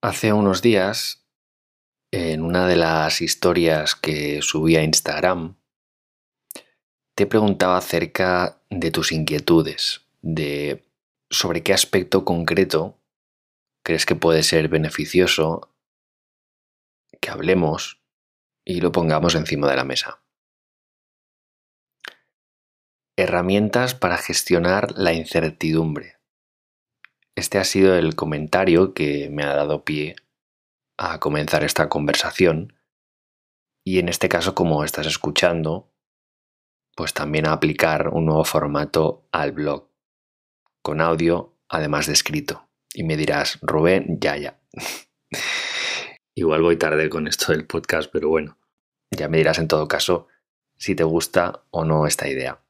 Hace unos días, en una de las historias que subí a Instagram, te preguntaba acerca de tus inquietudes, de sobre qué aspecto concreto crees que puede ser beneficioso que hablemos y lo pongamos encima de la mesa. Herramientas para gestionar la incertidumbre. Este ha sido el comentario que me ha dado pie a comenzar esta conversación y en este caso como estás escuchando, pues también a aplicar un nuevo formato al blog, con audio además de escrito. Y me dirás, Rubén, ya, ya. Igual voy tarde con esto del podcast, pero bueno, ya me dirás en todo caso si te gusta o no esta idea.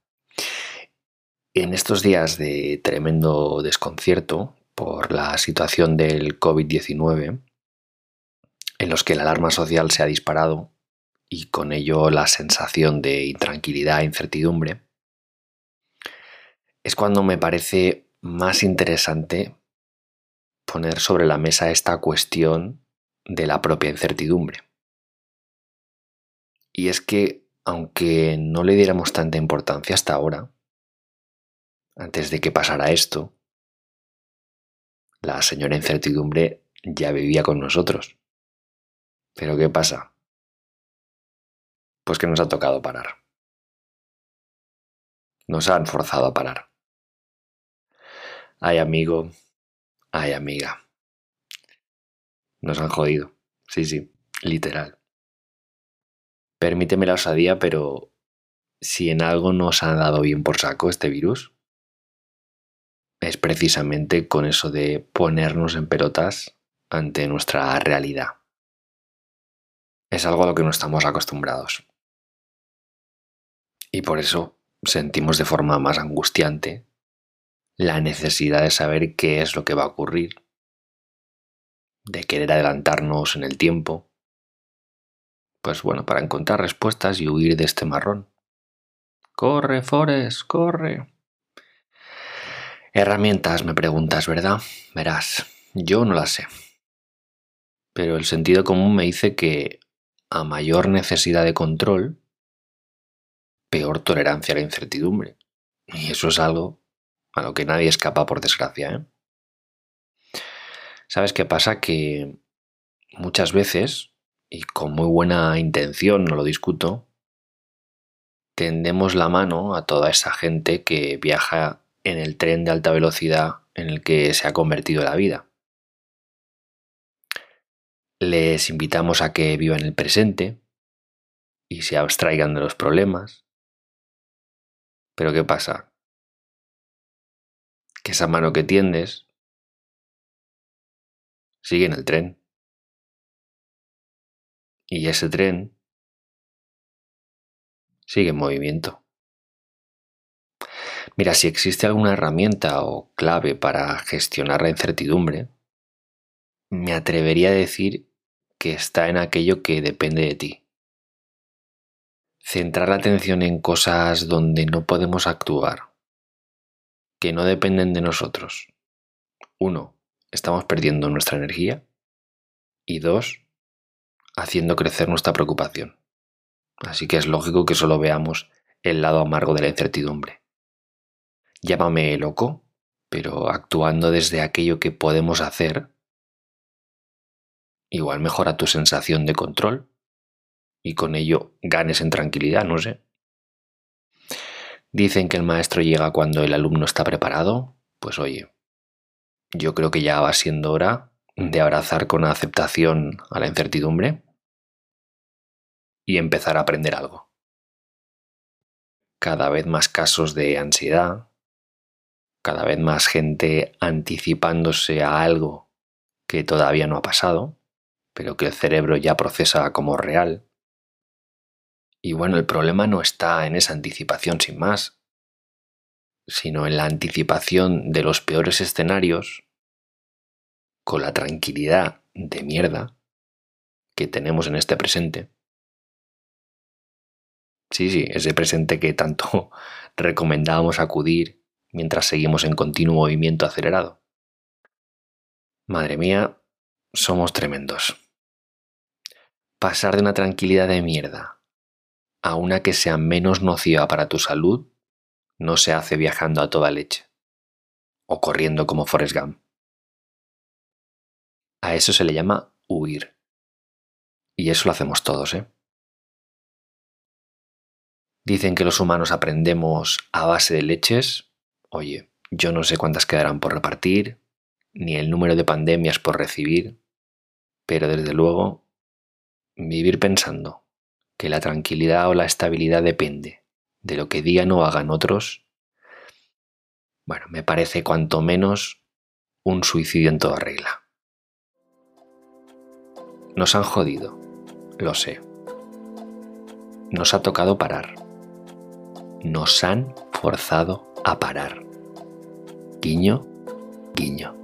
En estos días de tremendo desconcierto por la situación del COVID-19, en los que la alarma social se ha disparado y con ello la sensación de intranquilidad e incertidumbre, es cuando me parece más interesante poner sobre la mesa esta cuestión de la propia incertidumbre. Y es que, aunque no le diéramos tanta importancia hasta ahora, antes de que pasara esto, la señora incertidumbre ya vivía con nosotros. Pero ¿qué pasa? Pues que nos ha tocado parar. Nos han forzado a parar. Ay amigo, ay amiga. Nos han jodido. Sí, sí, literal. Permíteme la osadía, pero si en algo nos ha dado bien por saco este virus, es precisamente con eso de ponernos en pelotas ante nuestra realidad. Es algo a lo que no estamos acostumbrados. Y por eso sentimos de forma más angustiante la necesidad de saber qué es lo que va a ocurrir, de querer adelantarnos en el tiempo, pues bueno, para encontrar respuestas y huir de este marrón. Corre, Forest, corre. Herramientas, me preguntas, ¿verdad? Verás, yo no las sé. Pero el sentido común me dice que a mayor necesidad de control, peor tolerancia a la incertidumbre. Y eso es algo a lo que nadie escapa, por desgracia. ¿eh? ¿Sabes qué pasa? Que muchas veces, y con muy buena intención, no lo discuto, tendemos la mano a toda esa gente que viaja en el tren de alta velocidad en el que se ha convertido la vida. Les invitamos a que vivan el presente y se abstraigan de los problemas. Pero ¿qué pasa? Que esa mano que tiendes sigue en el tren. Y ese tren sigue en movimiento. Mira, si existe alguna herramienta o clave para gestionar la incertidumbre, me atrevería a decir que está en aquello que depende de ti. Centrar la atención en cosas donde no podemos actuar, que no dependen de nosotros. Uno, estamos perdiendo nuestra energía. Y dos, haciendo crecer nuestra preocupación. Así que es lógico que solo veamos el lado amargo de la incertidumbre. Llámame loco, pero actuando desde aquello que podemos hacer, igual mejora tu sensación de control y con ello ganes en tranquilidad, no sé. Dicen que el maestro llega cuando el alumno está preparado, pues oye, yo creo que ya va siendo hora de abrazar con aceptación a la incertidumbre y empezar a aprender algo. Cada vez más casos de ansiedad, cada vez más gente anticipándose a algo que todavía no ha pasado, pero que el cerebro ya procesa como real. Y bueno, el problema no está en esa anticipación sin más, sino en la anticipación de los peores escenarios con la tranquilidad de mierda que tenemos en este presente. Sí, sí, ese presente que tanto recomendábamos acudir mientras seguimos en continuo movimiento acelerado. Madre mía, somos tremendos. Pasar de una tranquilidad de mierda a una que sea menos nociva para tu salud no se hace viajando a toda leche o corriendo como Forrest Gump. A eso se le llama huir. Y eso lo hacemos todos, ¿eh? Dicen que los humanos aprendemos a base de leches. Oye, yo no sé cuántas quedarán por repartir, ni el número de pandemias por recibir, pero desde luego, vivir pensando que la tranquilidad o la estabilidad depende de lo que digan o hagan otros, bueno, me parece cuanto menos un suicidio en toda regla. Nos han jodido, lo sé. Nos ha tocado parar. Nos han forzado a parar. Guiño, guiño.